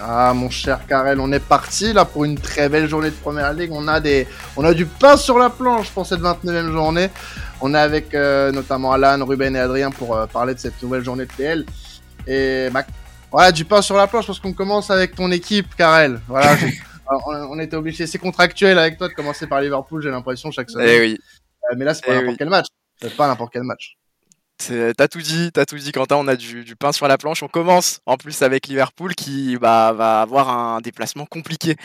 Ah mon cher Karel, on est parti là pour une très belle journée de Première Ligue. On a des, on a du pain sur la planche pour cette 29e journée. On est avec euh, notamment Alan, Ruben et Adrien pour euh, parler de cette nouvelle journée de PL. Et bah, voilà, du pain sur la planche parce qu'on commence avec ton équipe, Karel. Voilà, on, on, était obligé, c'est contractuel avec toi de commencer par Liverpool. J'ai l'impression chaque semaine. Eh oui. Euh, mais là, c'est pas Eh n'importe oui. quel match. C'est pas n'importe quel match. T'as tout dit, t'as tout dit, Quentin. On a du, du pain sur la planche. On commence en plus avec Liverpool qui bah, va avoir un déplacement compliqué.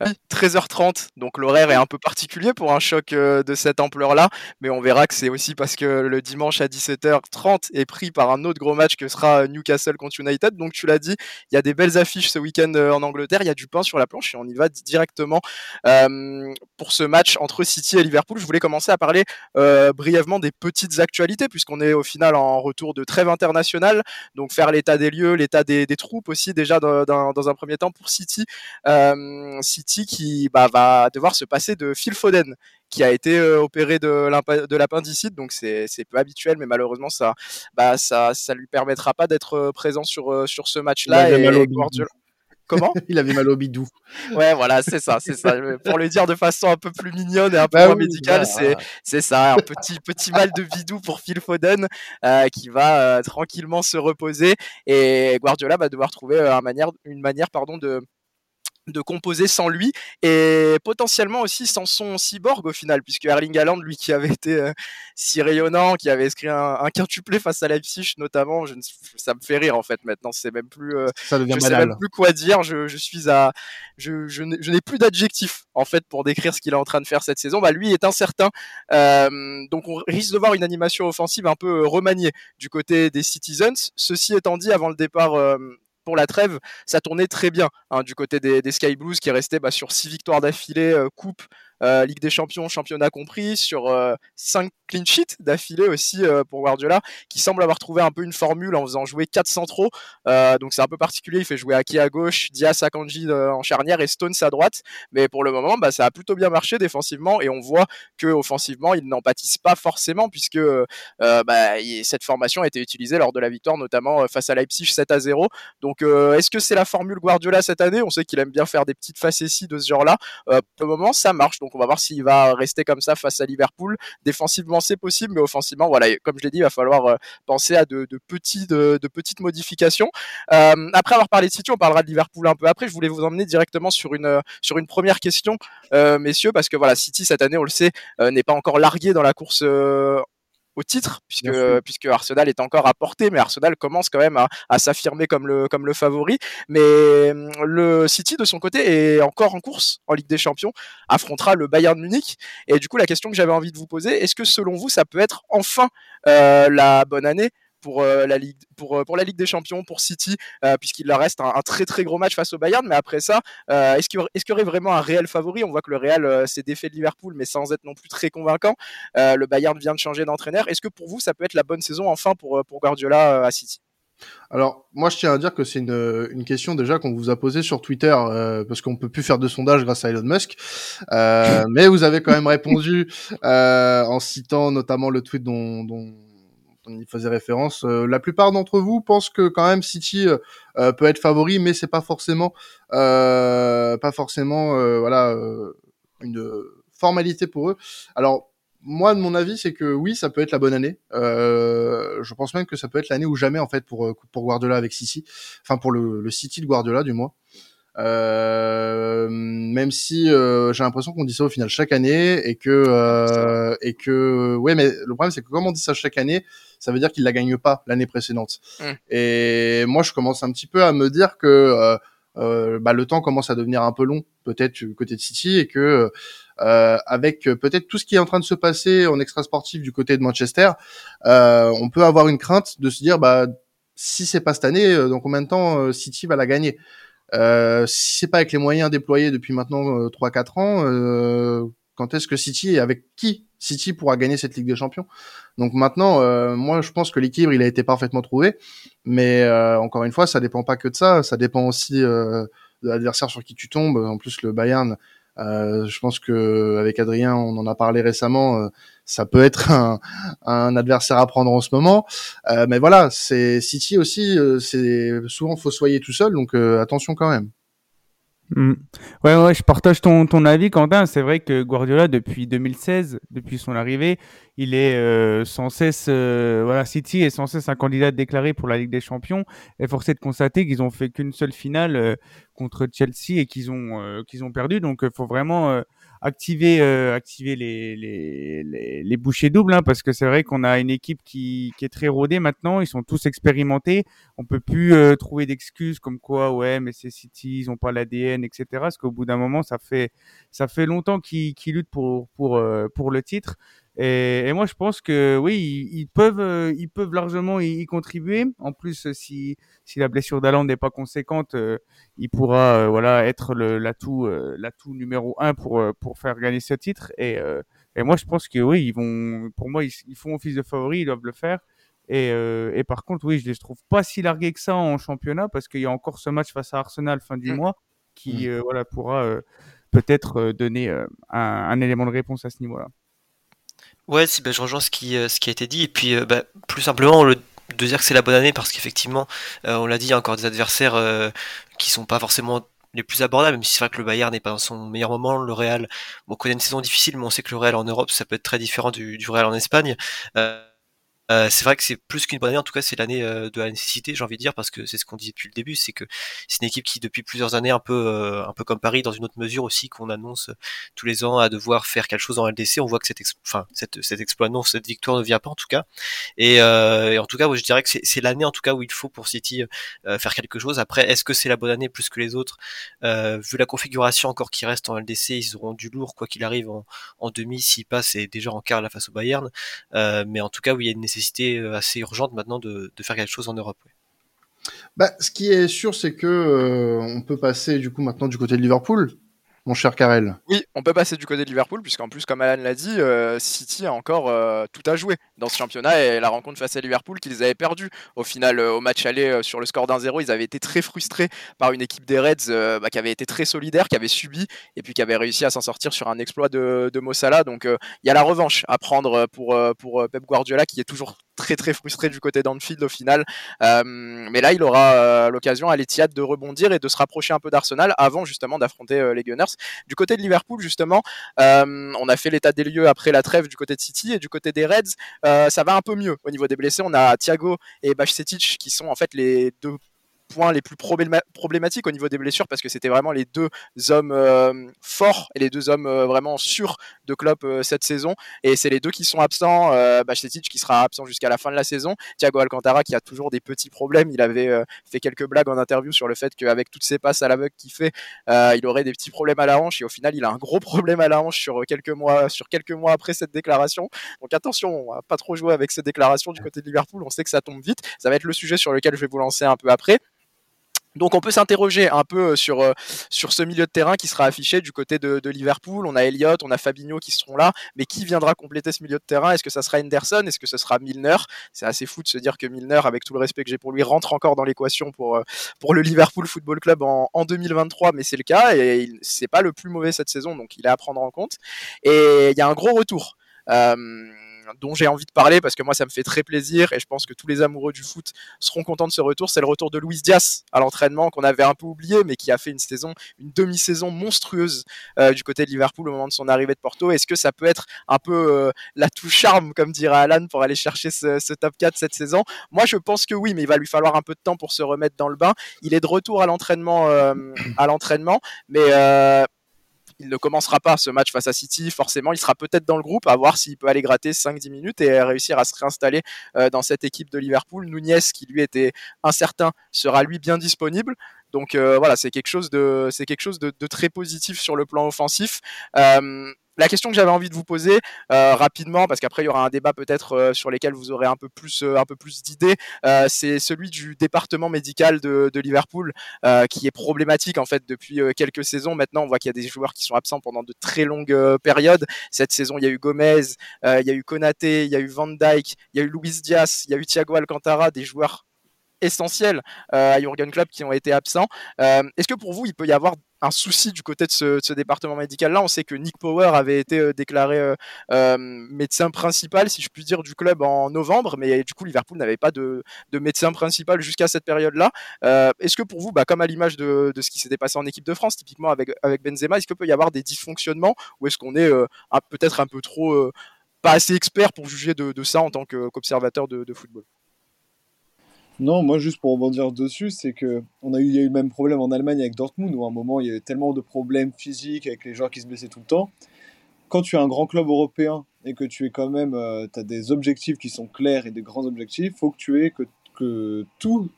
Euh, 13h30, donc l'horaire est un peu particulier pour un choc euh, de cette ampleur-là, mais on verra que c'est aussi parce que le dimanche à 17h30 est pris par un autre gros match que sera Newcastle contre United. Donc tu l'as dit, il y a des belles affiches ce week-end euh, en Angleterre, il y a du pain sur la planche et on y va directement euh, pour ce match entre City et Liverpool. Je voulais commencer à parler euh, brièvement des petites actualités, puisqu'on est au final en retour de trêve internationale. Donc faire l'état des lieux, l'état des, des troupes aussi déjà dans, dans, dans un premier temps pour City. Euh, City qui bah, va devoir se passer de Phil Foden qui a été euh, opéré de, l'appendicite, donc c'est, peu habituel, mais malheureusement ça, bah, ça, ça lui permettra pas d'être euh, présent sur, euh, sur ce match-là. Comment Il avait mal au bidou. Ouais, voilà, c'est ça, c'est ça. Pour le dire de façon un peu plus mignonne et un peu Bah moins oui, médicale, voilà. c'est c'est ça, un petit petit mal de bidou pour Phil Foden euh, qui va euh, tranquillement se reposer et Guardiola va devoir trouver euh, un manière, une manière pardon de de composer sans lui et potentiellement aussi sans son cyborg au final puisque Erling Haaland lui qui avait été euh, si rayonnant qui avait inscrit un, un quintuplé face à Leipzig notamment je ne- ça me fait rire en fait maintenant c'est même plus euh, Ça devient je sais banal. même plus quoi dire. Je, je suis à, je, je n'ai plus d'adjectif en fait pour décrire ce qu'il est en train de faire cette saison. Bah lui est incertain, Euh, donc on risque de voir une animation offensive un peu euh, remaniée du côté des Citizens. Ceci étant dit, avant le départ. Pour la trêve, ça tournait très bien hein, du côté des, des Sky Blues qui restaient bah, sur six victoires d'affilée, euh, coupe, euh, Ligue des Champions, championnat compris, sur euh, cinq clean sheets d'affilée aussi euh, pour Guardiola, qui semble avoir trouvé un peu une formule en faisant jouer quatre centraux. Euh, donc c'est un peu particulier. Il fait jouer Aki à gauche, Diaz à Kanji en charnière et Stones à droite. Mais pour le moment, bah, ça a plutôt bien marché défensivement et on voit que offensivement, ils n'en pâtissent pas forcément puisque bah, cette formation a été utilisée lors de la victoire, notamment face à Leipzig 7 à 0. Donc est-ce que c'est la formule Guardiola cette année? On sait qu'il aime bien faire des petites facéties de ce genre-là. Pour le moment, ça marche. On va voir s'il va rester comme ça face à Liverpool. Défensivement, c'est possible, mais offensivement, voilà, comme je l'ai dit, il va falloir euh, penser à de, de petites modifications. Euh, après avoir parlé de City, on parlera de Liverpool un peu après. Je voulais vous emmener directement sur une, euh, première question, euh, messieurs, parce que voilà, City cette année, on le sait, euh, n'est pas encore largué dans la course. Au titre, puisque, puisque Arsenal est encore à portée, mais Arsenal commence quand même à, à s'affirmer comme le, comme le favori. Mais hum, le City, de son côté, est encore en course en Ligue des Champions, affrontera le Bayern Munich. Et du coup, la question que j'avais envie de vous poser, est-ce que selon vous, ça peut être enfin euh, la bonne année pour, euh, la Ligue, pour, euh, pour la Ligue des Champions, pour City, euh, puisqu'il leur reste un, un très très gros match face au Bayern. Mais après ça, est-ce qu'il y, aurait- est-ce qu'il y aurait vraiment un réel favori? On voit que le Real s'est défait de Liverpool, mais sans être non plus très convaincant. Le Bayern vient de changer d'entraîneur. Est-ce que pour vous, ça peut être la bonne saison enfin pour, pour Guardiola à City? Alors, moi, je tiens à dire que c'est une, une question déjà qu'on vous a posée sur Twitter, euh, parce qu'on peut plus faire de sondage grâce à Elon Musk. Euh, mais vous avez quand même répondu euh, en citant notamment le tweet dont, dont on y faisait référence. Euh, la plupart d'entre vous pensent que quand même City euh, euh, peut être favori, mais c'est pas forcément, pas forcément, voilà, une formalité pour eux. Alors moi, de mon avis, c'est que oui, ça peut être la bonne année. Je pense même que ça peut être l'année ou jamais en fait pour pour Guardiola avec City, enfin pour le, le City de Guardiola du moins. Euh, même si euh, j'ai l'impression qu'on dit ça au final chaque année et que euh, et que ouais, mais le problème c'est que comme on dit ça chaque année, ça veut dire qu'il la gagne pas l'année précédente. Mm. Et moi, je commence un petit peu à me dire que euh, bah, le temps commence à devenir un peu long, peut-être du côté de City, et que euh, avec euh, peut-être tout ce qui est en train de se passer en extra sportif du côté de Manchester, euh, on peut avoir une crainte de se dire bah si c'est pas cette année, dans combien de temps City va la gagner euh, Si c'est pas avec les moyens déployés depuis maintenant euh, 3-4 ans, euh, quand est-ce que City et avec qui City pourra gagner cette Ligue des Champions? Donc maintenant, euh, moi je pense que l'équilibre il a été parfaitement trouvé, mais euh, encore une fois, ça dépend pas que de ça, ça dépend aussi euh, de l'adversaire sur qui tu tombes. En plus, le Bayern je pense que avec Adrien, on en a parlé récemment. ça peut être un, adversaire à prendre en ce moment, mais voilà, c'est City aussi. c'est souvent fossoyer tout seul, donc attention quand même. Mm. Ouais, ouais, je partage ton, ton avis, Quentin. C'est vrai que Guardiola, depuis 2016, depuis son arrivée, il est euh, sans cesse, euh, voilà, City est sans cesse un candidat déclaré pour la Ligue des Champions. Et forcé de constater qu'ils ont fait qu'une seule finale euh, contre Chelsea et qu'ils ont, qu'ils ont perdu. Donc, il faut vraiment activer euh, activer les, les, les, les bouchées doubles hein, parce que c'est vrai qu'on a une équipe qui, qui est très rodée maintenant. Ils sont tous expérimentés. On peut plus euh, trouver d'excuses comme quoi ouais mais c'est City ils ont pas l'ADN etc parce qu'au bout d'un moment ça fait ça fait longtemps qu'ils qu'ils luttent pour pour euh, pour le titre et, et, moi, je pense que oui, ils, peuvent, euh, ils peuvent largement y, contribuer. En plus, si, si la blessure d'Alan n'est pas conséquente, euh, il pourra, euh, voilà, être l'atout, l'atout numéro un pour pour faire gagner ce titre. Et, et moi, je pense que oui, ils vont, pour moi, ils, font office de favori, ils doivent le faire. Et, et par contre, oui, je les trouve pas si largués que ça en championnat parce qu'il y a encore ce match face à Arsenal fin du mmh. mois qui, mmh. voilà, pourra peut-être donner un, un élément de réponse à ce niveau-là. Ouais, si, bah, je rejoins ce qui, euh, ce qui a été dit. Et puis, euh, bah, plus simplement, le, de dire que c'est la bonne année parce qu'effectivement, euh, on l'a dit, il y a encore des adversaires qui sont pas forcément les plus abordables, même si c'est vrai que le Bayern n'est pas dans son meilleur moment. Le Real, bon, on connaît une saison difficile, mais on sait que le Real en Europe, ça peut être très différent du, du Real en Espagne. C'est vrai que c'est plus qu'une bonne année, en tout cas c'est l'année euh, de la nécessité, j'ai envie de dire, parce que c'est ce qu'on disait depuis le début, c'est que c'est une équipe qui depuis plusieurs années, un peu, euh, un peu comme Paris, dans une autre mesure aussi, qu'on annonce tous les ans à devoir faire quelque chose en LDC. On voit que cet, enfin, cette, cet exploit, non, cette victoire ne vient pas en tout cas. Et, en tout cas, je dirais que c'est l'année en tout cas où il faut pour City faire quelque chose. Après, est-ce que c'est la bonne année plus que les autres? Vu la configuration encore qui reste en LDC, ils auront du lourd quoi qu'il arrive en, en demi s'ils passent et déjà en quart la face au Bayern. mais en tout cas, oui, il y a une nécessité nécessité euh, assez urgente maintenant de, faire quelque chose en Europe. Bah, ce qui est sûr, c'est que euh, on peut passer du coup maintenant du côté de Liverpool mon cher Karel. Oui, on peut passer du côté de Liverpool, puisqu'en plus, comme Alan l'a dit, euh, City a encore euh, tout à jouer dans ce championnat et la rencontre face à Liverpool qu'ils avaient perdu au final euh, au match aller sur le score d'un 0 Ils avaient été très frustrés par une équipe des Reds bah, qui avait été très solidaire, qui avait subi et puis qui avait réussi à s'en sortir sur un exploit de, de Mossala. Donc il y a la revanche à prendre pour, pour Pep Guardiola qui est toujours très très frustré du côté d'Anfield au final. mais là, il aura l'occasion à l'Etihad de rebondir et de se rapprocher un peu d'Arsenal avant justement d'affronter les Gunners. Du côté de Liverpool, justement, euh, on a fait l'état des lieux après la trêve du côté de City et du côté des Reds, euh, ça va un peu mieux au niveau des blessés. On a Thiago et Bajcetic qui sont en fait les deux points les plus problématiques au niveau des blessures parce que c'était vraiment les deux hommes euh, forts et les deux hommes euh, vraiment sûrs de Klopp euh, cette saison. Et c'est les deux qui sont absents euh, qui sera absent jusqu'à la fin de la saison. Thiago Alcantara qui a toujours des petits problèmes. Il avait fait quelques blagues en interview sur le fait qu'avec toutes ces passes à l'aveugle qu'il fait il aurait des petits problèmes à la hanche. Et au final il a un gros problème à la hanche sur quelques mois sur quelques mois après cette déclaration. Donc attention on va pas trop jouer avec ces déclarations du côté de Liverpool. On sait que ça tombe vite. Ça va être le sujet sur lequel je vais vous lancer un peu après donc on peut s'interroger un peu euh, sur, euh, sur ce milieu de terrain qui sera affiché du côté de, Liverpool. On a Elliott, on a Fabinho qui seront là, mais qui viendra compléter ce milieu de terrain? Est-ce que ça sera Henderson? Est-ce que ce sera Milner? C'est assez fou de se dire que Milner, avec tout le respect que j'ai pour lui, rentre encore dans l'équation pour, euh, pour le Liverpool Football Club en, 2023, mais c'est le cas et c'est pas le plus mauvais cette saison, donc il est à prendre en compte. Et il y a un gros retour dont j'ai envie de parler parce que moi ça me fait très plaisir et je pense que tous les amoureux du foot seront contents de ce retour. C'est le retour de Luis Diaz à l'entraînement qu'on avait un peu oublié mais qui a fait une saison, une demi-saison monstrueuse euh, du côté de Liverpool au moment de son arrivée de Porto. Est-ce que ça peut être un peu euh, la touche charme comme dirait Alan pour aller chercher ce, top 4 cette saison? Moi je pense que oui mais il va lui falloir un peu de temps pour se remettre dans le bain. Il est de retour à l'entraînement euh, à l'entraînement mais il ne commencera pas ce match face à City, forcément, il sera peut-être dans le groupe, à voir s'il peut aller gratter 5-10 minutes et réussir à se réinstaller euh, dans cette équipe de Liverpool. Nunez, qui lui était incertain, sera lui bien disponible. Donc euh, voilà, c'est quelque chose de quelque chose de, très positif sur le plan offensif. Euh, la question que j'avais envie de vous poser euh, rapidement, parce qu'après il y aura un débat peut-être euh, sur lesquels vous aurez un peu plus, euh, un peu plus d'idées, c'est celui du département médical de, de Liverpool, qui est problématique en fait depuis quelques saisons. Maintenant, on voit qu'il y a des joueurs qui sont absents pendant de très longues périodes. Cette saison, il y a eu Gomez, il y a eu Konaté, il y a eu Van Dijk, il y a eu Luis Diaz, il y a eu Thiago Alcantara, des joueurs essentiels à Jurgen Klopp qui ont été absents. Est-ce que pour vous, il peut y avoir un souci du côté de ce, département médical-là? On sait que Nick Power avait été euh, déclaré euh, euh, médecin principal, si je puis dire, du club en novembre, mais du coup Liverpool n'avait pas de, médecin principal jusqu'à cette période-là. est-ce que pour vous, bah, comme à l'image de, ce qui s'était passé en équipe de France, typiquement avec, Benzema, est-ce qu'il peut y avoir des dysfonctionnements ou est-ce qu'on est, peut-être un peu trop pas assez expert pour juger de, ça en tant qu'observateur de football? Non, moi juste pour rebondir dessus, c'est que on a eu, il y a eu le même problème en Allemagne avec Dortmund, où à un moment il y avait tellement de problèmes physiques avec les joueurs qui se blessaient tout le temps. Quand tu es un grand club européen et que tu es quand même, euh, as des objectifs qui sont clairs et des grands objectifs, faut que tu aies que, que tout,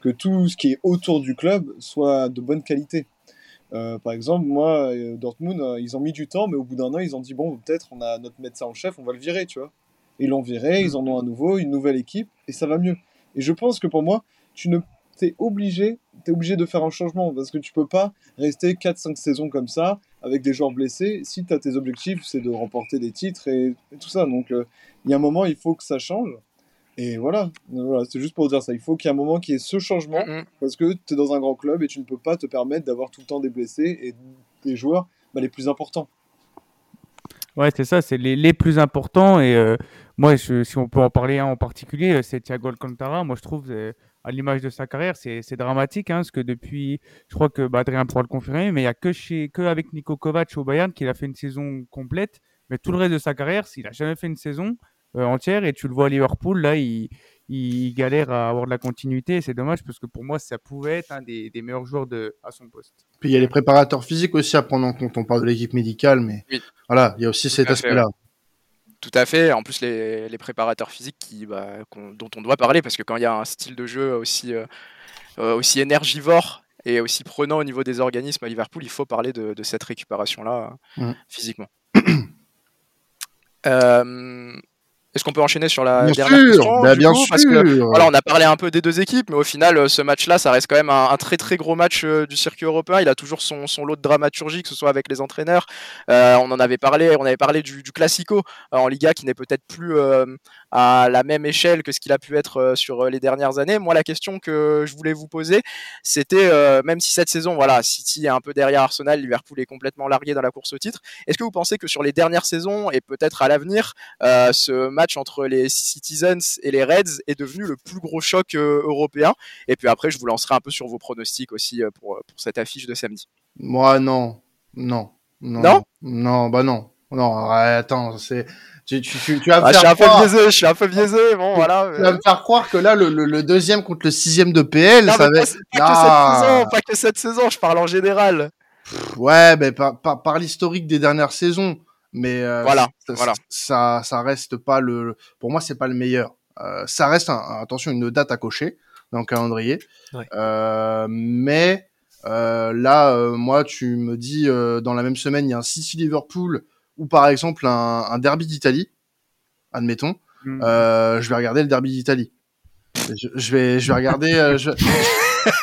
que tout ce qui est autour du club soit de bonne qualité. Euh, par exemple, moi, euh, Dortmund, ils ont mis du temps, mais au bout d'un an, ils ont dit bon, peut-être on a notre médecin en chef, on va le virer, tu vois. Ils l'ont viré, ils en ont à nouveau une nouvelle équipe et ça va mieux. Et je pense que pour moi, tu ne t'es obligé, es obligé de faire un changement parce que tu peux pas rester 4-5 saisons comme ça avec des joueurs blessés si tu as tes objectifs, c'est de remporter des titres et, tout ça. Donc euh, il y a un moment, il faut que ça change. Et voilà, voilà c'est juste pour dire ça. Il faut qu'il y ait un moment qui ait ce changement parce que tu es dans un grand club et tu ne peux pas te permettre d'avoir tout le temps des blessés et des joueurs bah, les plus importants. Ouais, c'est ça, c'est les, les, plus importants. Et euh, moi, si on peut en parler en particulier, euh, c'est Thiago Alcantara. Moi, je trouve, euh, à l'image de sa carrière, c'est dramatique, hein, parce que depuis, je crois que bah, Adrien pourra le confirmer, mais il n'y a que, chez, que avec Nico Kovac au Bayern qu'il a fait une saison complète. Mais tout le reste de sa carrière, s'il n'a jamais fait une saison entière, et tu le vois à Liverpool, là, il, il galère à avoir de la continuité. C'est dommage parce que pour moi, ça pouvait être un des, meilleurs joueurs de, à son poste. Puis il y a les préparateurs physiques aussi à prendre en compte. On parle de l'équipe médicale, mais voilà, il y a aussi cet aspect-là. Tout à fait. En plus, les, préparateurs physiques qui, bah, dont on doit parler, parce que quand il y a un style de jeu aussi, euh, euh, aussi énergivore et aussi prenant au niveau des organismes à Liverpool, il faut parler de, cette récupération-là mmh. physiquement. euh, est-ce qu'on peut enchaîner sur la dernière question bah, bien sûr. Parce que voilà, on a parlé un peu des deux équipes, mais au final, euh, ce match-là, ça reste quand même un, très très gros match euh, du circuit européen. Il a toujours son, son, lot de dramaturgie, que ce soit avec les entraîneurs. Euh, on en avait parlé, on avait parlé du, du Classico en Liga, qui n'est peut-être plus à la même échelle que ce qu'il a pu être sur les dernières années. Moi, la question que je voulais vous poser, c'était même si cette saison, voilà, City est un peu derrière Arsenal, Liverpool est complètement largué dans la course au titre. Est-ce que vous pensez que sur les dernières saisons et peut-être à l'avenir, ce match entre les Citizens et les Reds est devenu le plus gros choc euh, européen? Et puis après, je vous lancerai un peu sur vos pronostics aussi euh, pour, pour cette affiche de samedi. Moi, non. Non. Non? Non, bah non. Non, attends, c'est. Tu, tu, tu, vas me ah, faire je suis un peu biaisé, je suis un peu biaisé, bon voilà. Tu vas me faire croire que là, le, le, deuxième contre le sixième de PL, non, ça va être. Pas, que cette saison, pas que cette saison, je parle en général. ouais, mais par, par, par l'historique des dernières saisons. Mais euh, voilà, ça, voilà. Ça, ça reste pas le. Pour moi, c'est pas le meilleur. Euh, ça reste, un, attention, une date à cocher dans le calendrier. Euh, mais euh, là, euh, moi, tu me dis euh, dans la même semaine, il y a un City Liverpool ou par exemple un, un derby d'Italie, admettons. Mmh. je vais regarder le derby d'Italie. Je, je, vais, je vais regarder. je...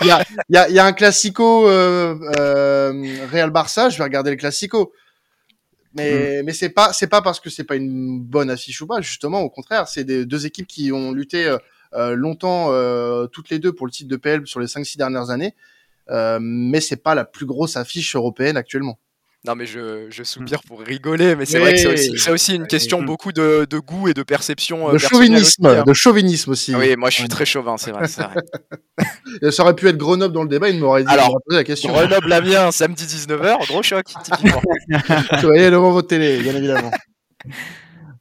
il, y a, il, y a, il y a un classico Real Barça. Je vais regarder le classico. Mais, mm. mais c'est pas, c'est pas parce que c'est pas une bonne affiche ou pas, justement, au contraire, c'est des deux équipes qui ont lutté euh, euh longtemps, euh, toutes les deux, pour le titre de PL sur les 5-6 dernières années. Euh, mais c'est pas la plus grosse affiche européenne actuellement. Non, mais je, je soupire pour rigoler, mais c'est vrai que c'est aussi, aussi, une question beaucoup de, de, goût et de perception. Euh, de chauvinisme, hein. de chauvinisme aussi. Oui, moi je suis très chauvin, c'est vrai. vrai. ça aurait pu être Grenoble dans le débat, il m'aurait dit Alors, posé la question. Grenoble Amiens, samedi 19h, gros choc, typiquement. Vous voyez devant votre télé, bien évidemment.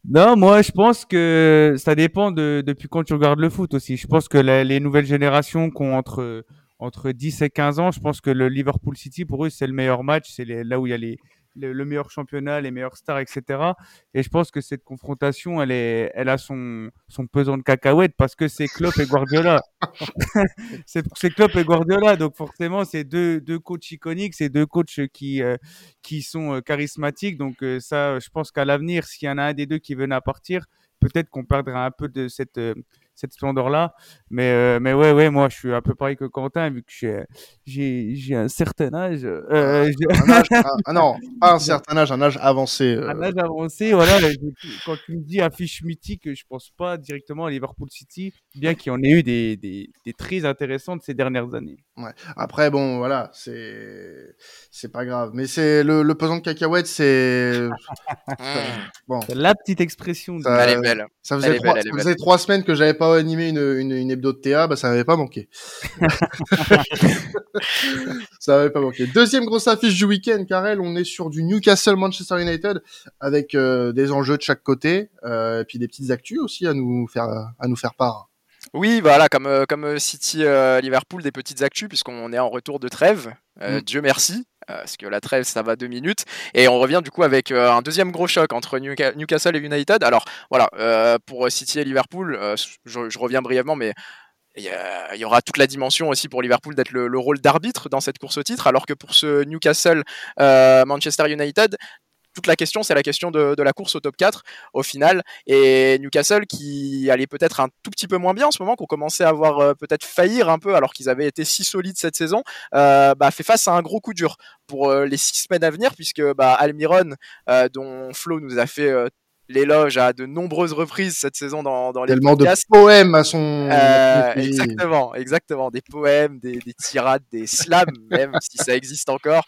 Non, moi je pense que ça dépend de depuis quand tu regardes le foot aussi. Je pense que les nouvelles générations qui ont entre entre 10 et 15 ans, je pense que le Liverpool City, pour eux, c'est le meilleur match. C'est là où il y a le, meilleur championnat, les meilleures stars, etc. Et je pense que cette confrontation, elle, a son, pesant de cacahuètes parce que c'est Klopp et Guardiola. c'est Klopp et Guardiola. Donc forcément, c'est deux, deux coachs iconiques, c'est deux coachs qui, euh, sont euh, charismatiques. Donc euh, ça, je pense qu'à l'avenir, s'il y en a un des deux qui venait à partir, peut-être qu'on perdra un peu de cette cette splendeur-là. Mais, euh, mais ouais, ouais, moi, je suis un peu pareil que Quentin, vu que j'ai, un certain âge. Euh, un âge un, non, pas un certain âge, un âge avancé. Un âge avancé, voilà. quand tu me dis affiche mythique, je pense pas directement à Liverpool City, bien qu'il y en ait eu des, des, des très intéressantes ces dernières années. Ouais. Après, bon, voilà, c'est c'est pas grave. Mais c'est le, le pesant de cacahuètes, c'est bon. La petite expression. Ça, Elle est belle. Ça faisait, trois, ça faisait trois semaines que j'avais pas animé une, une, une, hebdo de TA, bah ça m'avait pas manqué. ça m'avait pas manqué. Deuxième grosse affiche du week-end, Karel, on est sur du Newcastle Manchester United avec euh, des enjeux de chaque côté euh, et puis des petites actus aussi à nous faire à nous faire part. Oui, voilà, comme, euh, comme euh, City euh, Liverpool, des petites actus, puisqu'on est en retour de trêve. Mm. Dieu merci, parce que la trêve, ça va deux minutes. Et on revient du coup avec un deuxième gros choc entre Newcastle et United. Alors voilà, pour City et Liverpool, je, reviens brièvement, mais il y, aura toute la dimension aussi pour Liverpool d'être le, le, rôle d'arbitre dans cette course au titre, alors que pour ce Newcastle Manchester United, toute la question, c'est la question de, la course au top 4 au final. Et Newcastle qui allait peut-être un tout petit peu moins bien en ce moment, qu'on commençait à voir euh, peut-être faillir un peu alors qu'ils avaient été si solides cette saison, euh, bah, fait face à un gros coup dur pour euh, les six semaines à venir, puisque bah, Almiron, dont Flo nous a fait l'éloge à de nombreuses reprises cette saison dans, dans les Tellement podcasts. de poèmes à son... Euh, exactement, exactement. Des poèmes, des, des tirades, des slams, même si ça existe encore.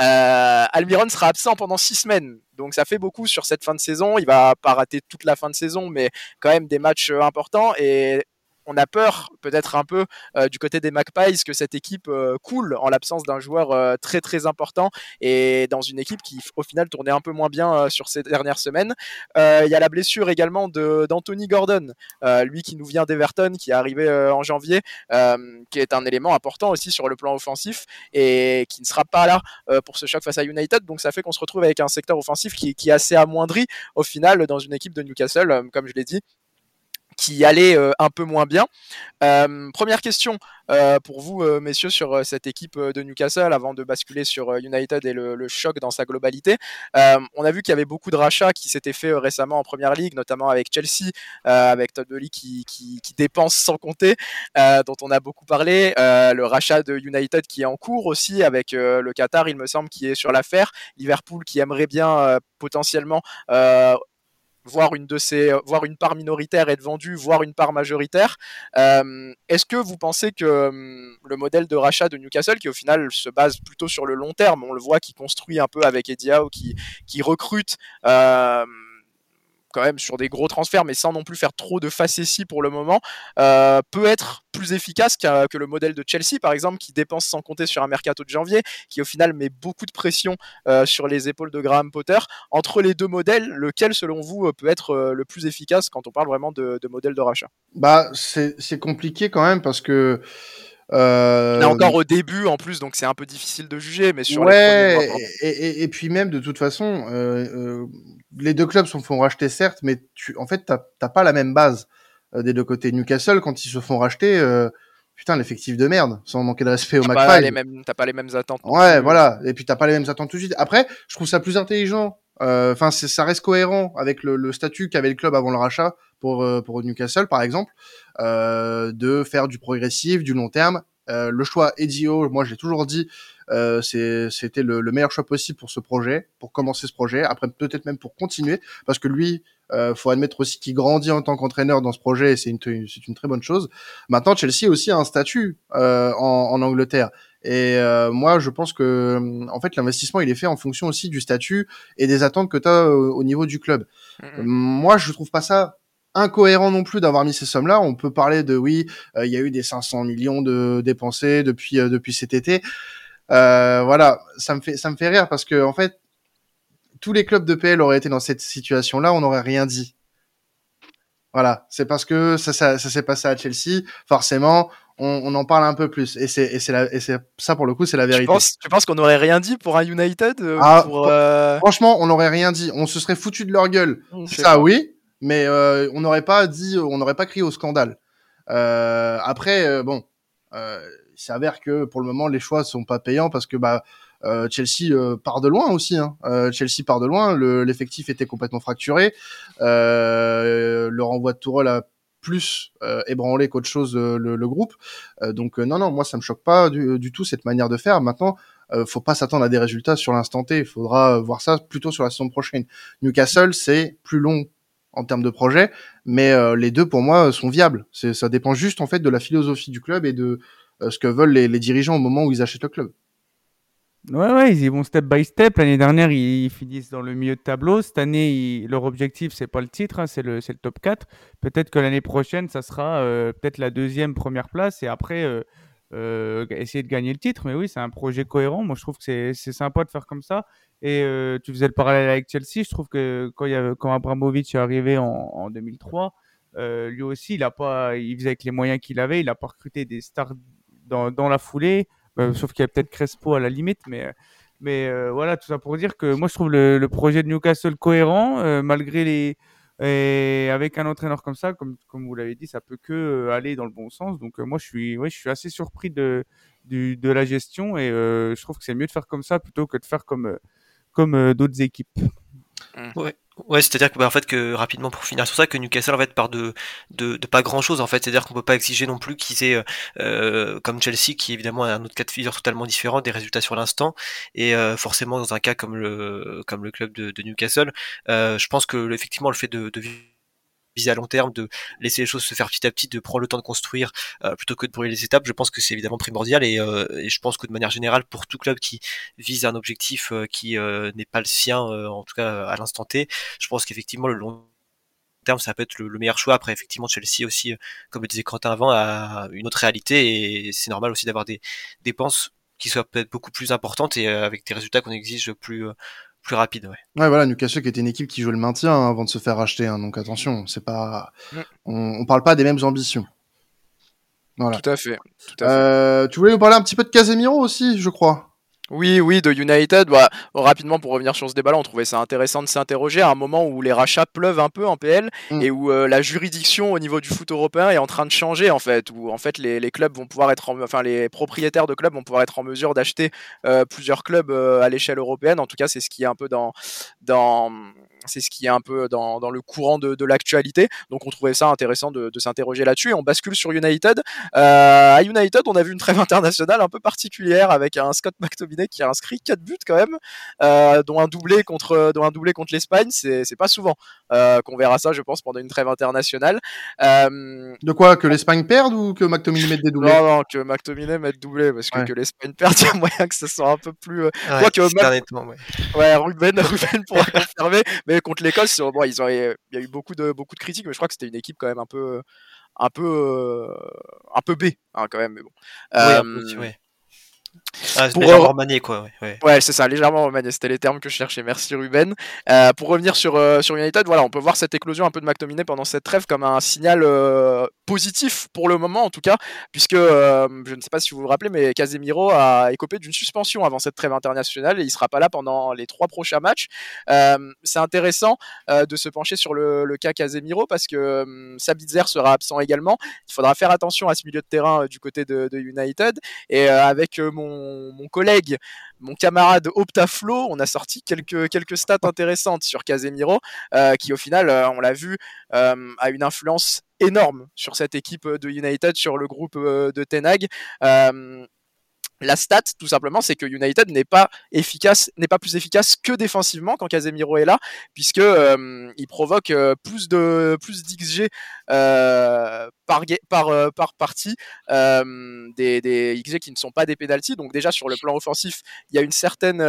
Euh, Almiron sera absent pendant six semaines. Donc ça fait beaucoup sur cette fin de saison. Il va pas rater toute la fin de saison, mais quand même des matchs importants. Et on a peur, peut-être un peu euh, du côté des Magpies, que cette équipe euh, coule en l'absence d'un joueur euh, très très important et dans une équipe qui au final tournait un peu moins bien sur ces dernières semaines. Il y a la blessure également d'Anthony Gordon, lui qui nous vient d'Everton, qui est arrivé en janvier, qui est un élément important aussi sur le plan offensif et qui ne sera pas là pour ce choc face à United. Donc ça fait qu'on se retrouve avec un secteur offensif qui, qui est assez amoindri au final dans une équipe de Newcastle, comme je l'ai dit, qui allait euh, un peu moins bien. Euh, première question euh, pour vous, messieurs, sur cette équipe de Newcastle, avant de basculer sur United et le, choc dans sa globalité. on a vu qu'il y avait beaucoup de rachats qui s'étaient faits récemment en Première Ligue, notamment avec Chelsea, avec Todd qui, qui, qui, dépense sans compter, dont on a beaucoup parlé. le rachat de United qui est en cours aussi, avec le Qatar, il me semble, qui est sur l'affaire. Liverpool qui aimerait bien potentiellement voir une de ces, voir une part minoritaire être vendue, voire une part majoritaire. Euh, est-ce que vous pensez que hum, le modèle de rachat de Newcastle, qui au final se base plutôt sur le long terme, on le voit qui construit un peu avec Howe, qui, qui recrute. Euh, quand même sur des gros transferts, mais sans non plus faire trop de facéties pour le moment, euh, peut être plus efficace que le modèle de Chelsea, par exemple, qui dépense sans compter sur un mercato de janvier, qui au final met beaucoup de pression euh, sur les épaules de Graham Potter. Entre les deux modèles, lequel, selon vous, peut être euh, le plus efficace quand on parle vraiment de, de modèle de rachat? Bah, c'est compliqué quand même parce que euh... On est encore au début en plus, donc c'est un peu difficile de juger, mais sur ouais, les et, et, et, puis même de toute façon, euh, euh, les deux clubs se font racheter certes, mais tu, en fait, t'as pas la même base euh, des deux côtés. Newcastle, quand ils se font racheter, euh, putain, l'effectif de merde, sans manquer de respect au McFly. T'as pas les mêmes attentes. Ouais, voilà. Et puis t'as pas les mêmes attentes tout de suite. Après, je trouve ça plus intelligent. Enfin, ça reste cohérent avec le, le statut qu'avait le club avant le rachat pour pour Newcastle, par exemple. Euh, de faire du progressif, du long terme. Euh, le choix Edio, moi j'ai toujours dit, euh, c'était le, le, meilleur choix possible pour ce projet, pour commencer ce projet. Après peut-être même pour continuer, parce que lui, euh, faut admettre aussi qu'il grandit en tant qu'entraîneur dans ce projet, et c'est une, une très bonne chose. Maintenant, Chelsea aussi a un statut euh, en, en, Angleterre, et euh, moi je pense que en fait l'investissement il est fait en fonction aussi du statut et des attentes que tu as au, niveau du club. Moi je trouve pas ça incohérent non plus d'avoir mis ces sommes-là. On peut parler de oui, euh, il y a eu des 500 millions de dépensés depuis euh, depuis cet été. Euh, voilà, ça me fait ça me fait rire parce que en fait tous les clubs de PL auraient été dans cette situation-là, on n'aurait rien dit. Voilà, c'est parce que ça, ça, ça s'est passé à Chelsea, forcément, on, on, en parle un peu plus. Et c'est ça pour le coup, c'est la vérité. Tu penses, tu penses qu'on n'aurait rien dit pour un United ah, pour, Franchement, on n'aurait rien dit. On se serait foutu de leur gueule. Ça, oui mais euh, on n'aurait pas dit, on n'aurait pas crié au scandale. Euh, après, euh, bon, il s'avère que pour le moment les choix sont pas payants parce que bah Chelsea part de loin aussi. Hein. Chelsea part de loin. L'effectif était complètement fracturé. le renvoi de Tourelle a plus ébranler qu'autre chose le, le, groupe. donc non, non, moi ça me choque pas du, tout cette manière de faire. Maintenant, faut pas s'attendre à des résultats sur l'instant T. Il faudra voir ça plutôt sur la saison prochaine. Newcastle, c'est plus long en termes de projet, mais les deux pour moi sont viables. Ça dépend juste en fait de la philosophie du club et de ce que veulent les dirigeants au moment où ils achètent le club. Ouais, ils y vont step by step. L'année dernière, ils finissent dans le milieu de tableau. Cette année, leur objectif, c'est pas le titre, hein, c'est le, top 4. Peut-être que l'année prochaine, ça sera euh, peut-être la deuxième, première place et après euh, euh, essayer de gagner le titre. Mais oui, c'est un projet cohérent. Moi, je trouve que c'est sympa de faire comme ça. Et tu faisais le parallèle avec Chelsea. Je trouve que quand, il y a, quand Abramovich est arrivé en, en 2003, lui aussi, il a pas, il faisait avec les moyens qu'il avait. Il a pas recruté des stars dans la foulée. Euh, sauf qu'il y a peut-être Crespo à la limite, mais, mais euh, voilà, tout ça pour dire que moi je trouve le, le projet de Newcastle cohérent, euh, malgré les. Et avec un entraîneur comme ça, comme, comme vous l'avez dit, ça peut que aller dans le bon sens. Donc moi je suis, ouais, je suis assez surpris de, du, de la gestion et je trouve que c'est mieux de faire comme ça plutôt que de faire comme, comme d'autres équipes. Ouais. Ouais, c'est-à-dire que bah, en fait que rapidement pour finir sur ça que Newcastle en fait part de de, de pas grand chose en fait, c'est-à-dire qu'on peut pas exiger non plus qu'ils aient euh, comme Chelsea qui évidemment a un autre cas de figure totalement différent des résultats sur l'instant. Et euh, forcément dans un cas comme le comme le club de, de Newcastle, euh, je pense que effectivement le fait de, de viser à long terme, de laisser les choses se faire petit à petit, de prendre le temps de construire euh, plutôt que de brûler les étapes, je pense que c'est évidemment primordial et, euh, et, je pense que de manière générale, pour tout club qui vise un objectif euh, qui n'est pas le sien, en tout cas à l'instant T, je pense qu'effectivement le long terme ça peut être le, meilleur choix. Après effectivement Chelsea aussi, comme le disait Quentin avant, a une autre réalité et c'est normal aussi d'avoir des dépenses qui soient peut-être beaucoup plus importantes et avec des résultats qu'on exige plus plus rapide. Ouais. ouais, voilà, Newcastle qui était une équipe qui jouait le maintien hein, avant de se faire racheter. Hein, donc attention, c'est pas, mm. on, on, parle pas des mêmes ambitions. Voilà. Tout à fait. Tout à fait. Euh, tu voulais nous parler un petit peu de Casemiro aussi, je crois. Oui, oui, de United. Bah, rapidement, pour revenir sur ce débat-là, on trouvait ça intéressant de s'interroger à un moment où les rachats pleuvent un peu en PL mm. et où euh, la juridiction au niveau du foot européen est en train de changer, en fait. Où en fait les, les clubs vont pouvoir être, en, enfin les propriétaires de clubs vont pouvoir être en mesure d'acheter euh, plusieurs clubs euh, à l'échelle européenne. En tout cas, c'est ce qui est un peu dans dans c'est ce qui est un peu dans, dans le courant de, de l'actualité. Donc on trouvait ça intéressant de, de s'interroger là-dessus. Et on bascule sur United. Euh, à United, on a vu une trêve internationale un peu particulière avec un Scott McTominay qui a inscrit 4 buts quand même, euh, dont un doublé contre, dont un doublé contre l'Espagne. C'est, c'est pas souvent euh, qu'on verra ça, je pense, pendant une trêve internationale. Euh, de quoi Que l'Espagne perde ou que McTominay mette des doublés? Non, non, que McTominay mette doublé parce que, ouais. que l'Espagne perde, il y a moyen que ce soit un peu plus. Euh, ouais, quoi que ouais. ouais, Ruben, Ruben pourra confirmer. Mais contre l'Écosse, bon, ils ont, il y a eu beaucoup de, beaucoup de critiques, mais je crois que c'était une équipe quand même un peu, un peu, euh, un peu B, hein, quand même. Mais bon. Oui, euh, peu, ouais. Ah, pour légèrement remanié quoi. Ouais, ouais. ouais c'est ça, légèrement remanié. C'était les termes que je cherchais. Merci Ruben. Euh, pour revenir sur euh, sur United, voilà, on peut voir cette éclosion un peu de McTominay pendant cette trêve comme un signal euh, positif pour le moment en tout cas, puisque je ne sais pas si vous vous rappelez, mais Casemiro a écopé d'une suspension avant cette trêve internationale et il sera pas là pendant les trois prochains matchs. C'est intéressant de se pencher sur le, le cas Casemiro parce que Sabitzer sera absent également. Il faudra faire attention à ce milieu de terrain du côté de, de United et avec mon mon, collègue, mon camarade Optaflo, on a sorti quelques, quelques stats intéressantes sur Casemiro, euh, qui au final, euh, on l'a vu, euh, a une influence énorme sur cette équipe de United, sur le groupe de Tenag. La stat, tout simplement, c'est que United n'est pas efficace, n'est pas plus efficace que défensivement quand Casemiro est là, puisque euh, il provoque euh, plus de plus d'XG euh, par par par partie des, des XG qui ne sont pas des penalties. Donc déjà sur le plan offensif, il y a une certaine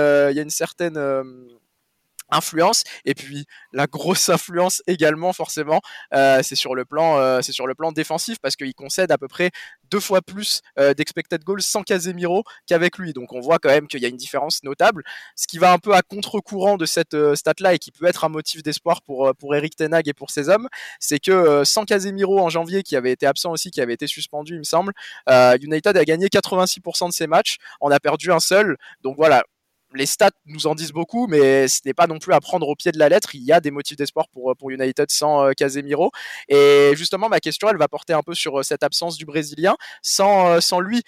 influence et puis la grosse influence également forcément euh, c'est sur le plan euh, c'est sur le plan défensif parce qu'il concède à peu près deux fois plus euh, d'expected goals sans Casemiro qu'avec lui. Donc on voit quand même qu'il y a une différence notable. Ce qui va un peu à contre-courant de cette euh, stat là et qui peut être un motif d'espoir pour pour Eric Tenag et pour ses hommes c'est que sans Casemiro en janvier qui avait été absent aussi qui avait été suspendu il me semble United a gagné 86% de ses matchs on a perdu un seul. Donc voilà les stats nous en disent beaucoup, mais ce n'est pas non plus à prendre au pied de la lettre. Il y a des motifs d'espoir pour, pour United sans Casemiro. Et justement, ma question, elle va porter un peu sur cette absence du Brésilien. Sans, sans lui,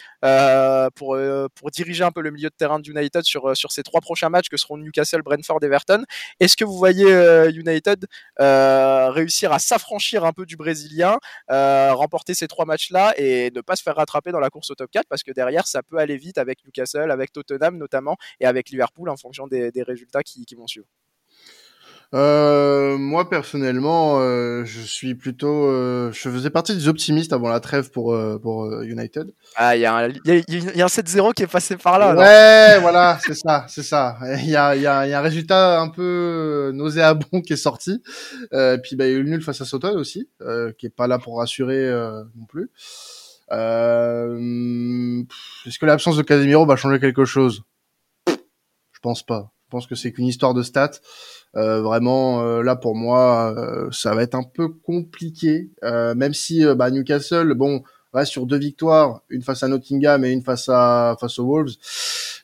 pour, pour diriger un peu le milieu de terrain de United sur, sur ces trois prochains matchs que seront Newcastle, Brentford, Everton, est-ce que vous voyez United réussir à s'affranchir un peu du Brésilien, remporter ces trois matchs-là et ne pas se faire rattraper dans la course au top 4 parce que derrière, ça peut aller vite avec Newcastle, avec Tottenham notamment, et avec Liverpool en fonction des, résultats qui, vont suivre euh, moi personnellement, euh, je suis plutôt, euh, je faisais partie des optimistes avant la trêve pour pour United. Ah, il y a un, y a, un 7-0 qui est passé par là. Ouais, voilà, c'est ça, c'est ça. Il y a, y, a, y a un résultat un peu nauséabond qui est sorti. puis bah, il y a eu le nul face à Soton aussi, qui est pas là pour rassurer non plus. Est-ce que l'absence de Casemiro va changer quelque chose? Je pense pas. Je pense que c'est qu'une histoire de stats. Euh, vraiment, euh, là pour moi, euh, ça va être un peu compliqué. même si bah, Newcastle, bon, reste sur deux victoires, une face à Nottingham et une face à face aux Wolves.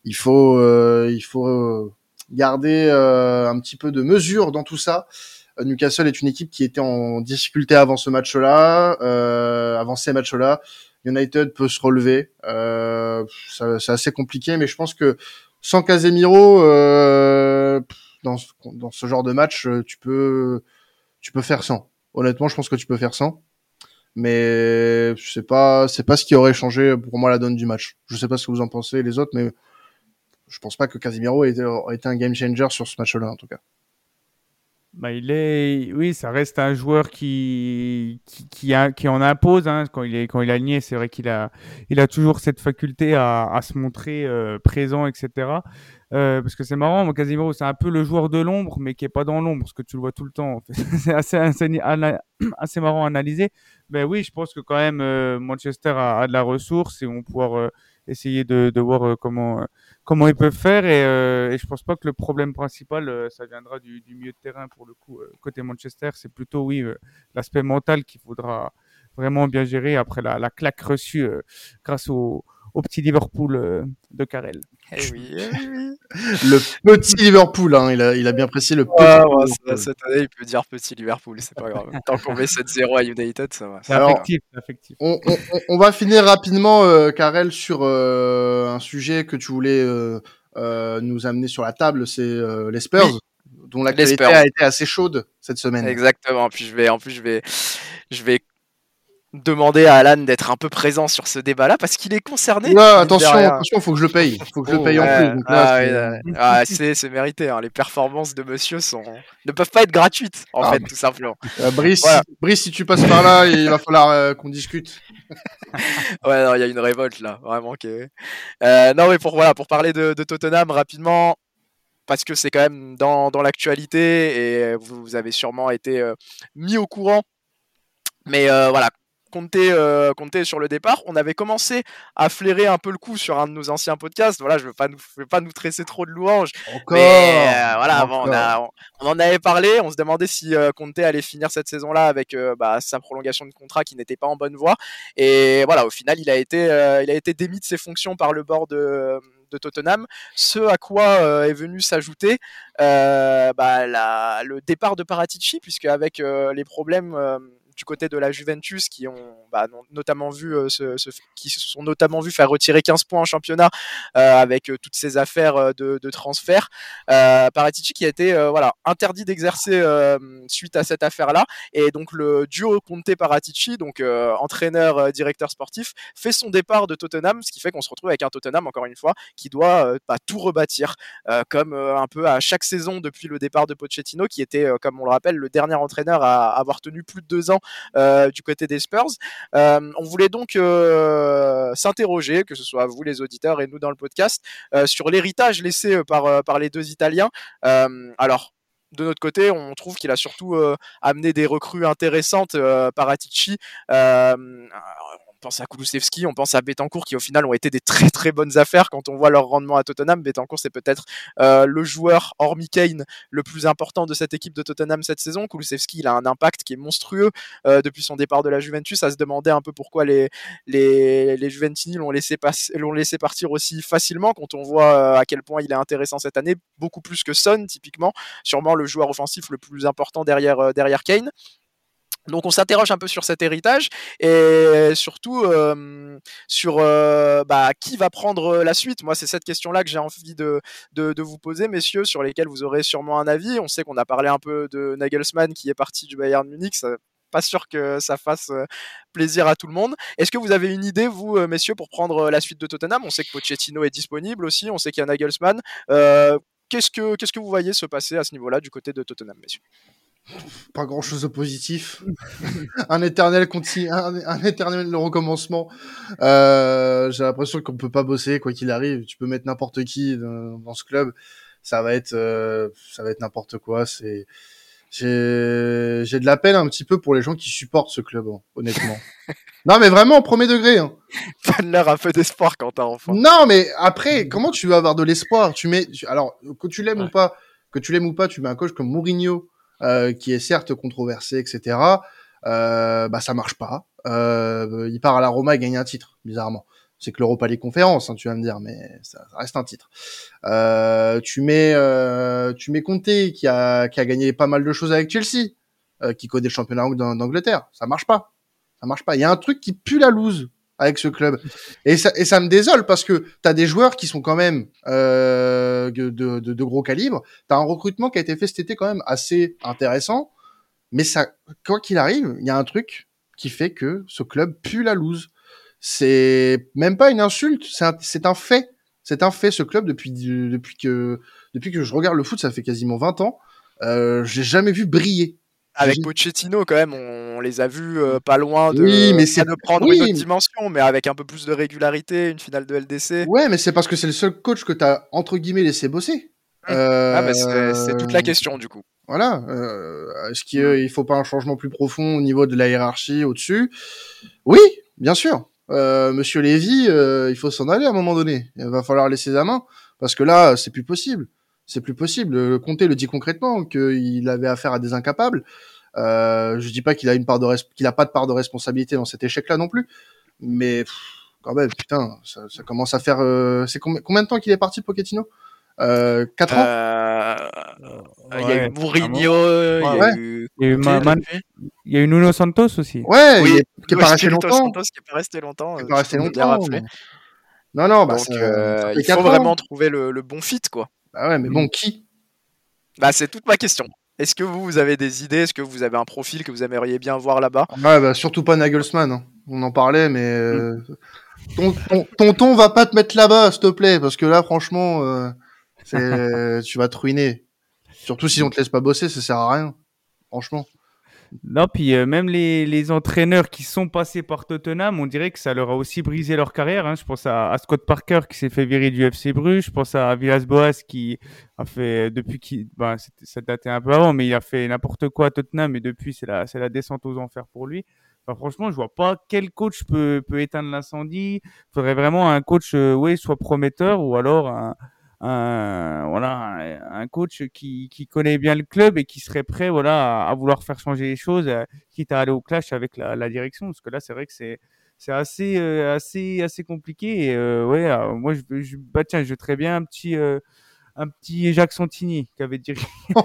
Il faut, il faut garder un petit peu de mesure dans tout ça. Newcastle est une équipe qui était en difficulté avant ce match-là, avant ces matchs-là. United peut se relever. c'est assez compliqué, mais je pense que sans Casemiro, euh, dans, ce genre de match, euh, tu peux, tu peux faire sans. Honnêtement, je pense que tu peux faire sans. Mais c'est pas, c'est pas ce qui aurait changé pour moi la donne du match. Je sais pas ce que vous en pensez les autres, mais je pense pas que Casemiro ait ait été un game changer sur ce match-là en tout cas. Bah, il est, oui, ça reste un joueur qui, qui, qui, a, qui en impose hein, quand il est quand il est aligné. C'est vrai qu'il a, il a toujours cette faculté à, à se montrer euh, présent, etc. Euh, parce que c'est marrant, Casimiro, c'est un peu le joueur de l'ombre, mais qui est pas dans l'ombre, parce que tu le vois tout le temps. c'est assez, assez, marrant à analyser. Mais oui, je pense que quand même euh, Manchester a, a, de la ressource et on pouvoir euh, essayer de, de voir comment comment ils peuvent faire. Et, euh, et je pense pas que le problème principal euh, ça viendra du, du, milieu de terrain pour le coup euh, côté Manchester. C'est plutôt oui euh, l'aspect mental qu'il faudra vraiment bien gérer après la, la claque reçue grâce au, au petit Liverpool de Carrel. Eh oui, eh oui. le petit Liverpool, hein, il, a, il a bien apprécié le petit. Ouais, cette année, il peut dire petit Liverpool, c'est pas grave. Tant qu'on met 7-0 à United, ça va. C'est affectif, affectif. On, on, on, va finir rapidement, euh, Karel, sur euh, un sujet que tu voulais euh, euh nous amener sur la table, c'est euh, les Spurs. Oui. dont l'actualité a été assez chaude cette semaine. Exactement. Puis je vais, en plus, je vais, je vais demander à Alan d'être un peu présent sur ce débat-là parce qu'il est concerné. Ouais, attention, attention, faut que je le paye. Faut que je le paye en plus. Ah, ah, c'est mérité. Hein. Les performances de monsieur sont... ne peuvent pas être gratuites, en ah, fait, tout simplement. Euh, Brice, voilà. Brice, si tu passes par là, il va falloir euh, qu'on discute. ouais, non, il y a une révolte là, vraiment. Est... euh, non, mais pour, voilà, pour parler de, de Tottenham rapidement, parce que c'est quand même dans, dans l'actualité et vous, vous, avez sûrement été euh, mis au courant. Mais euh, voilà, compter, euh, compter sur le départ. On avait commencé à flairer un peu le coup sur un de nos anciens podcasts. Voilà, je ne veux, pas nous, veux pas nous tresser trop de louanges. Encore. Mais, euh, voilà, bon, on, a, on, on, en avait parlé. On se demandait si euh, Conte allait finir cette saison-là avec euh, bah, sa prolongation de contrat qui n'était pas en bonne voie. Et voilà, au final, il a été, euh, il a été démis de ses fonctions par le bord de de Tottenham, ce à quoi euh, est venu s'ajouter euh, bah, le départ de Paratici, puisque avec euh, les problèmes du côté de la Juventus qui ont bah, notamment vu euh, ce, qui se sont notamment vu faire retirer 15 points en championnat euh, avec euh, toutes ces affaires de, de transfert. Paratici qui a été voilà interdit d'exercer suite à cette affaire-là et donc le duo Conte Paratici donc entraîneur directeur sportif fait son départ de Tottenham, ce qui fait qu'on se retrouve avec un Tottenham encore une fois qui doit bah, tout rebâtir comme un peu à chaque saison depuis le départ de Pochettino qui était comme on le rappelle le dernier entraîneur à avoir tenu plus de deux ans du côté des Spurs. Euh, on voulait donc euh, s'interroger, que ce soit vous les auditeurs et nous dans le podcast, sur l'héritage laissé par, par les deux Italiens. alors, de notre côté, on trouve qu'il a surtout euh, amené des recrues intéressantes. Euh, Paratici, euh, pense à Kulusevski, on pense à Betancourt qui au final ont été des très très bonnes affaires quand on voit leur rendement à Tottenham. Betancourt c'est peut-être euh, le joueur hormis Kane le plus important de cette équipe de Tottenham cette saison. Kulusevski il a un impact qui est monstrueux euh, depuis son départ de la Juventus. À se demander un peu pourquoi les les, les Juventini l'ont laissé l'ont laissé partir aussi facilement quand on voit à quel point il est intéressant cette année, beaucoup plus que Son typiquement, sûrement le joueur offensif le plus important derrière derrière Kane. Donc on s'interroge un peu sur cet héritage et surtout euh, sur euh, bah, qui va prendre la suite. Moi, c'est cette question-là que j'ai envie de, vous poser, messieurs, sur lesquelles vous aurez sûrement un avis. On sait qu'on a parlé un peu de Nagelsmann qui est parti du Bayern Munich. Ça, pas sûr que ça fasse euh, plaisir à tout le monde. Est-ce que vous avez une idée, vous, messieurs, pour prendre la suite de Tottenham? On sait que Pochettino est disponible aussi. On sait qu'il y a Nagelsmann. qu'est-ce que qu'est-ce que vous voyez se passer à ce niveau-là du côté de Tottenham, messieurs? Pas grand chose de positif. un éternel continu, un, éternel recommencement. Euh, j'ai l'impression qu'on peut pas bosser quoi qu'il arrive. Tu peux mettre n'importe qui dans, ce club, ça va être, euh, ça va être n'importe quoi. C'est, j'ai, j'ai de la peine un petit peu pour les gens qui supportent ce club, hein, honnêtement. non mais vraiment, premier degré. Hein. l'air un peu d'espoir quand t'as enfant. Non mais après, comment tu vas avoir de l'espoir? Tu mets, alors que tu l'aimes ou pas, que tu l'aimes ou pas, tu mets un coach comme Mourinho euh, qui est certes controversé, etc. Euh, bah ça marche pas. Euh, il part à la Roma et gagne un titre, bizarrement. C'est que l'Europa League conférence, hein, tu vas me dire, mais ça, reste un titre. Euh, tu mets, euh, tu mets Conte qui a, qui a gagné pas mal de choses avec Chelsea, qui connaît le championnat d'Angleterre. Ça marche pas. Ça marche pas. Il y a un truc qui pue la loose avec ce club. Et ça, me désole parce que tu as des joueurs qui sont quand même euh, de, gros calibre. Tu as un recrutement qui a été fait cet été quand même assez intéressant. Mais ça, quoi qu'il arrive, il y a un truc qui fait que ce club pue la loose. C'est même pas une insulte, c'est un, fait. C'est un fait, ce club, depuis, depuis, que, depuis que je regarde le foot, ça fait quasiment 20 ans. Euh, j'ai jamais vu briller avec Pochettino, quand même, on, les a vus euh, pas loin de, oui, mais c'est... de prendre une autre dimension, mais avec un peu plus de régularité, une finale de LDC. Ouais, mais c'est parce que c'est le seul coach que tu as, entre guillemets, laissé bosser. Euh... Ah, bah c'est, toute la question, du coup. Voilà. Euh, est-ce qu'il ne faut pas un changement plus profond au niveau de la hiérarchie au-dessus? Oui, bien sûr. Euh, Monsieur Lévy, euh, il faut s'en aller à un moment donné. Il va falloir laisser la main, parce que là, c'est plus possible c'est plus possible. Comté le dit concrètement qu'il avait affaire à des incapables. Euh, je dis pas qu'il a une part de qu'il a pas de part de responsabilité dans cet échec-là non plus, mais quand même, putain, ça, ça commence à faire. Euh, c'est combien, combien, de temps qu'il est parti, Pochettino? Euh, 4 ans? Euh, Il y a eu Mourinho, il y a eu. Il y a eu, Man... il y a eu Nuno Santos aussi. Ouais, oui, qui est pas resté longtemps. Santos, qui est pas resté longtemps. Qui est pas resté longtemps. Non, non, bah, Donc, il faut vraiment trouver le, le bon fit, quoi. Bah ouais, mais bon, qui? Bah c'est toute ma question. Est-ce que vous, vous avez des idées? Est-ce que vous avez un profil que vous aimeriez bien voir là-bas? Ouais, bah surtout pas Nagelsmann. Hein. On en parlait, mais euh, ton, ton, tonton va pas te mettre là-bas, s'il te plaît, parce que là, franchement, euh, tu vas te ruiner. Surtout si on te laisse pas bosser, ça sert à rien. Franchement. Non, puis euh, même les, les, entraîneurs qui sont passés par Tottenham, on dirait que ça leur a aussi brisé leur carrière. Hein. Je pense à, Scott Parker qui s'est fait virer du FC Bruges. Je pense à Villas-Boas qui a fait, depuis qui, ben, ça datait un peu avant, mais il a fait n'importe quoi à Tottenham et depuis c'est la, la descente aux enfers pour lui. Enfin, franchement, je vois pas quel coach peut, peut éteindre l'incendie. Il faudrait vraiment un coach, euh, oui, soit prometteur ou alors un, voilà, un, coach qui, qui, connaît bien le club et qui serait prêt voilà, à, vouloir faire changer les choses, euh, quitte à aller au clash avec la, la direction. Parce que là, c'est vrai que c'est assez euh, assez assez compliqué et euh, ouais moi je, je bah tiens je très bien un petit un petit Jacques Santini qui avait dirigé.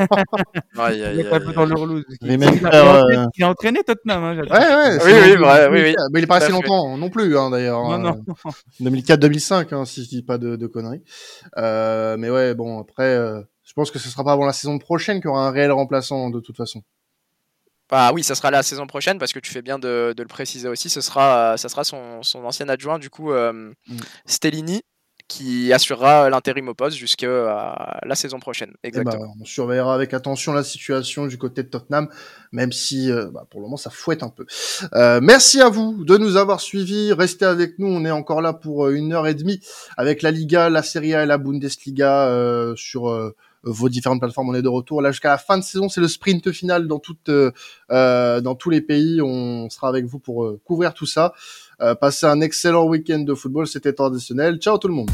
aïe, aïe, un peu dans le Il, il, a, il, a entraîné Tottenham. Hein, ouais, ouais. Oui, oui, vrai, oui, oui. Mais il est pas assez longtemps non plus, hein, d'ailleurs. Non, non. 2004-2005, hein, si je dis pas de, de conneries. Euh, mais ouais, bon, après, euh, je pense que ce sera pas avant la saison prochaine qu'il y aura un réel remplaçant de toute façon. Bah oui, ça sera la saison prochaine parce que tu fais bien de, de le préciser aussi. Ce sera, ça sera son, son ancien adjoint, du coup, euh, mm. Stellini, qui assurera l'intérim au poste jusqu'à euh, la saison prochaine. Eh ben, Exactement. on surveillera avec attention la situation du côté de Tottenham, même si euh, bah, pour le moment ça fouette un peu. Euh, merci à vous de nous avoir suivis. Restez avec nous. On est encore là pour une heure et demie avec la Liga, la Serie A et la Bundesliga sur vos différentes plateformes. On est de retour là jusqu'à la fin de saison. C'est le sprint final dans toutes, dans tous les pays. On sera avec vous pour couvrir tout ça. Passez un excellent week-end de football, c'était traditionnel. Ciao tout le monde.